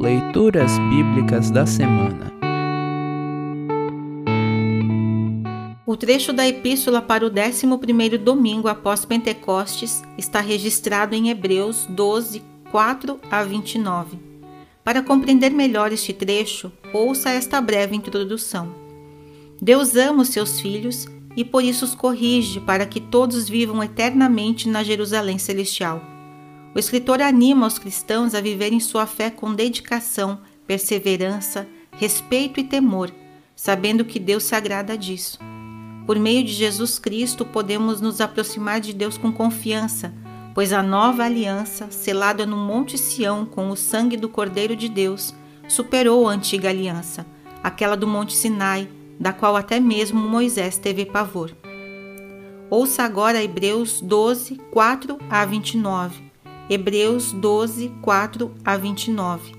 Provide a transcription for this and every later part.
Leituras Bíblicas da Semana O trecho da epístola para o 11º domingo após Pentecostes está registrado em Hebreus 12, 4 a 29. Para compreender melhor este trecho, ouça esta breve introdução. Deus ama os seus filhos e por isso os corrige para que todos vivam eternamente na Jerusalém celestial. O escritor anima os cristãos a viverem sua fé com dedicação, perseverança, respeito e temor, sabendo que Deus se agrada disso. Por meio de Jesus Cristo, podemos nos aproximar de Deus com confiança, pois a nova aliança, selada no Monte Sião com o sangue do Cordeiro de Deus, superou a antiga aliança, aquela do Monte Sinai, da qual até mesmo Moisés teve pavor. Ouça agora Hebreus 12, 4 a 29 Hebreus 12, 4 a 29.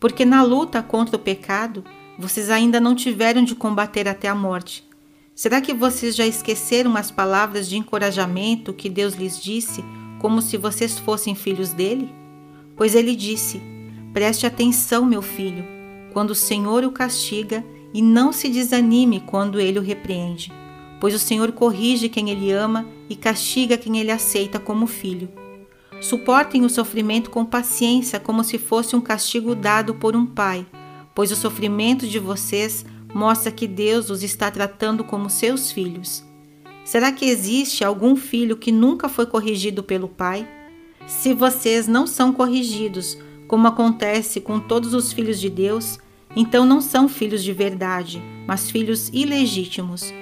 Porque na luta contra o pecado, vocês ainda não tiveram de combater até a morte. Será que vocês já esqueceram as palavras de encorajamento que Deus lhes disse, como se vocês fossem filhos dele? Pois ele disse: Preste atenção, meu filho, quando o Senhor o castiga, e não se desanime quando ele o repreende, pois o Senhor corrige quem ele ama e castiga quem ele aceita como filho. Suportem o sofrimento com paciência, como se fosse um castigo dado por um pai, pois o sofrimento de vocês mostra que Deus os está tratando como seus filhos. Será que existe algum filho que nunca foi corrigido pelo pai? Se vocês não são corrigidos, como acontece com todos os filhos de Deus, então não são filhos de verdade, mas filhos ilegítimos.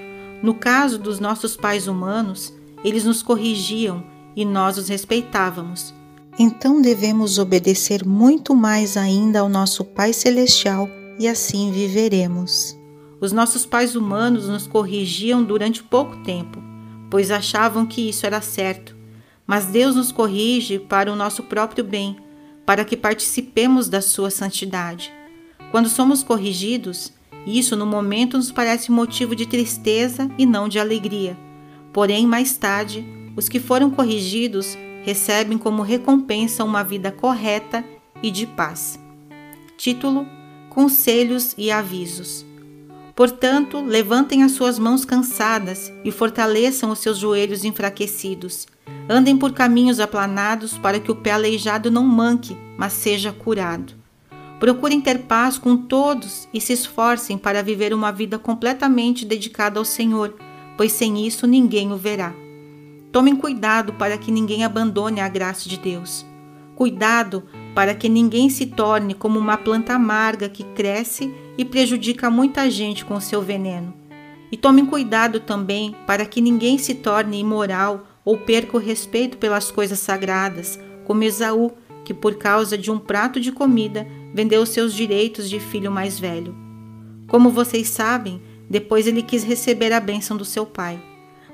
No caso dos nossos pais humanos, eles nos corrigiam e nós os respeitávamos. Então devemos obedecer muito mais ainda ao nosso Pai Celestial e assim viveremos. Os nossos pais humanos nos corrigiam durante pouco tempo, pois achavam que isso era certo. Mas Deus nos corrige para o nosso próprio bem, para que participemos da sua santidade. Quando somos corrigidos, isso no momento nos parece motivo de tristeza e não de alegria. Porém, mais tarde, os que foram corrigidos recebem como recompensa uma vida correta e de paz. Título: Conselhos e avisos. Portanto, levantem as suas mãos cansadas e fortaleçam os seus joelhos enfraquecidos. Andem por caminhos aplanados para que o pé aleijado não manque, mas seja curado. Procurem ter paz com todos e se esforcem para viver uma vida completamente dedicada ao Senhor, pois sem isso ninguém o verá. Tomem cuidado para que ninguém abandone a graça de Deus. Cuidado para que ninguém se torne como uma planta amarga que cresce e prejudica muita gente com seu veneno. E tomem cuidado também para que ninguém se torne imoral ou perca o respeito pelas coisas sagradas, como Esaú, que por causa de um prato de comida vendeu seus direitos de filho mais velho. Como vocês sabem, depois ele quis receber a bênção do seu pai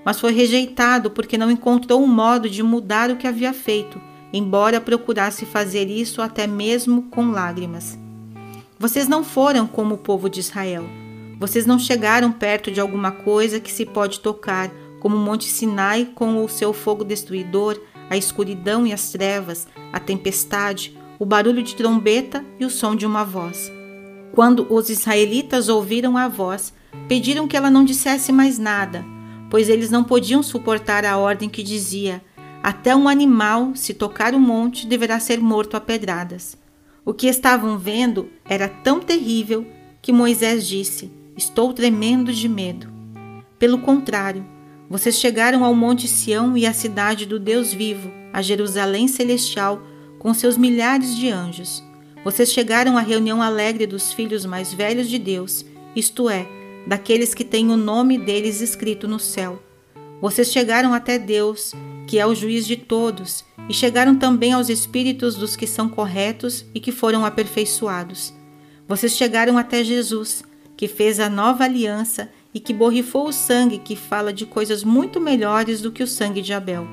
mas foi rejeitado porque não encontrou um modo de mudar o que havia feito, embora procurasse fazer isso até mesmo com lágrimas. Vocês não foram como o povo de Israel. Vocês não chegaram perto de alguma coisa que se pode tocar, como o Monte Sinai com o seu fogo destruidor, a escuridão e as trevas, a tempestade, o barulho de trombeta e o som de uma voz. Quando os israelitas ouviram a voz, pediram que ela não dissesse mais nada, pois eles não podiam suportar a ordem que dizia: Até um animal, se tocar o monte, deverá ser morto a pedradas. O que estavam vendo era tão terrível que Moisés disse: Estou tremendo de medo. Pelo contrário, vocês chegaram ao Monte Sião e à cidade do Deus vivo, a Jerusalém celestial, com seus milhares de anjos. Vocês chegaram à reunião alegre dos filhos mais velhos de Deus, isto é, daqueles que têm o nome deles escrito no céu. Vocês chegaram até Deus, que é o juiz de todos, e chegaram também aos espíritos dos que são corretos e que foram aperfeiçoados. Vocês chegaram até Jesus, que fez a nova aliança e que borrifou o sangue que fala de coisas muito melhores do que o sangue de Abel.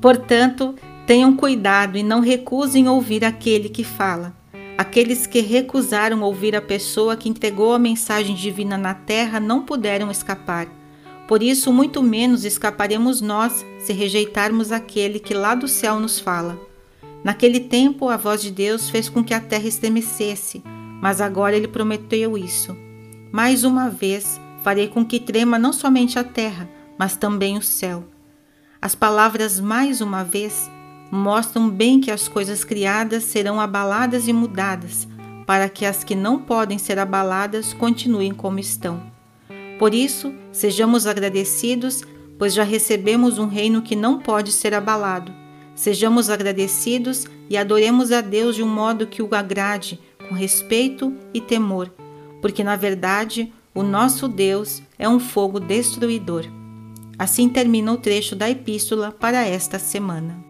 Portanto, tenham cuidado e não recusem ouvir aquele que fala Aqueles que recusaram ouvir a pessoa que entregou a mensagem divina na terra não puderam escapar. Por isso, muito menos escaparemos nós se rejeitarmos aquele que lá do céu nos fala. Naquele tempo, a voz de Deus fez com que a terra estremecesse, mas agora ele prometeu isso. Mais uma vez, farei com que trema não somente a terra, mas também o céu. As palavras mais uma vez mostram bem que as coisas criadas serão abaladas e mudadas, para que as que não podem ser abaladas continuem como estão. Por isso, sejamos agradecidos, pois já recebemos um reino que não pode ser abalado. Sejamos agradecidos e adoremos a Deus de um modo que o agrade, com respeito e temor, porque na verdade o nosso Deus é um fogo destruidor. Assim termina o trecho da epístola para esta semana.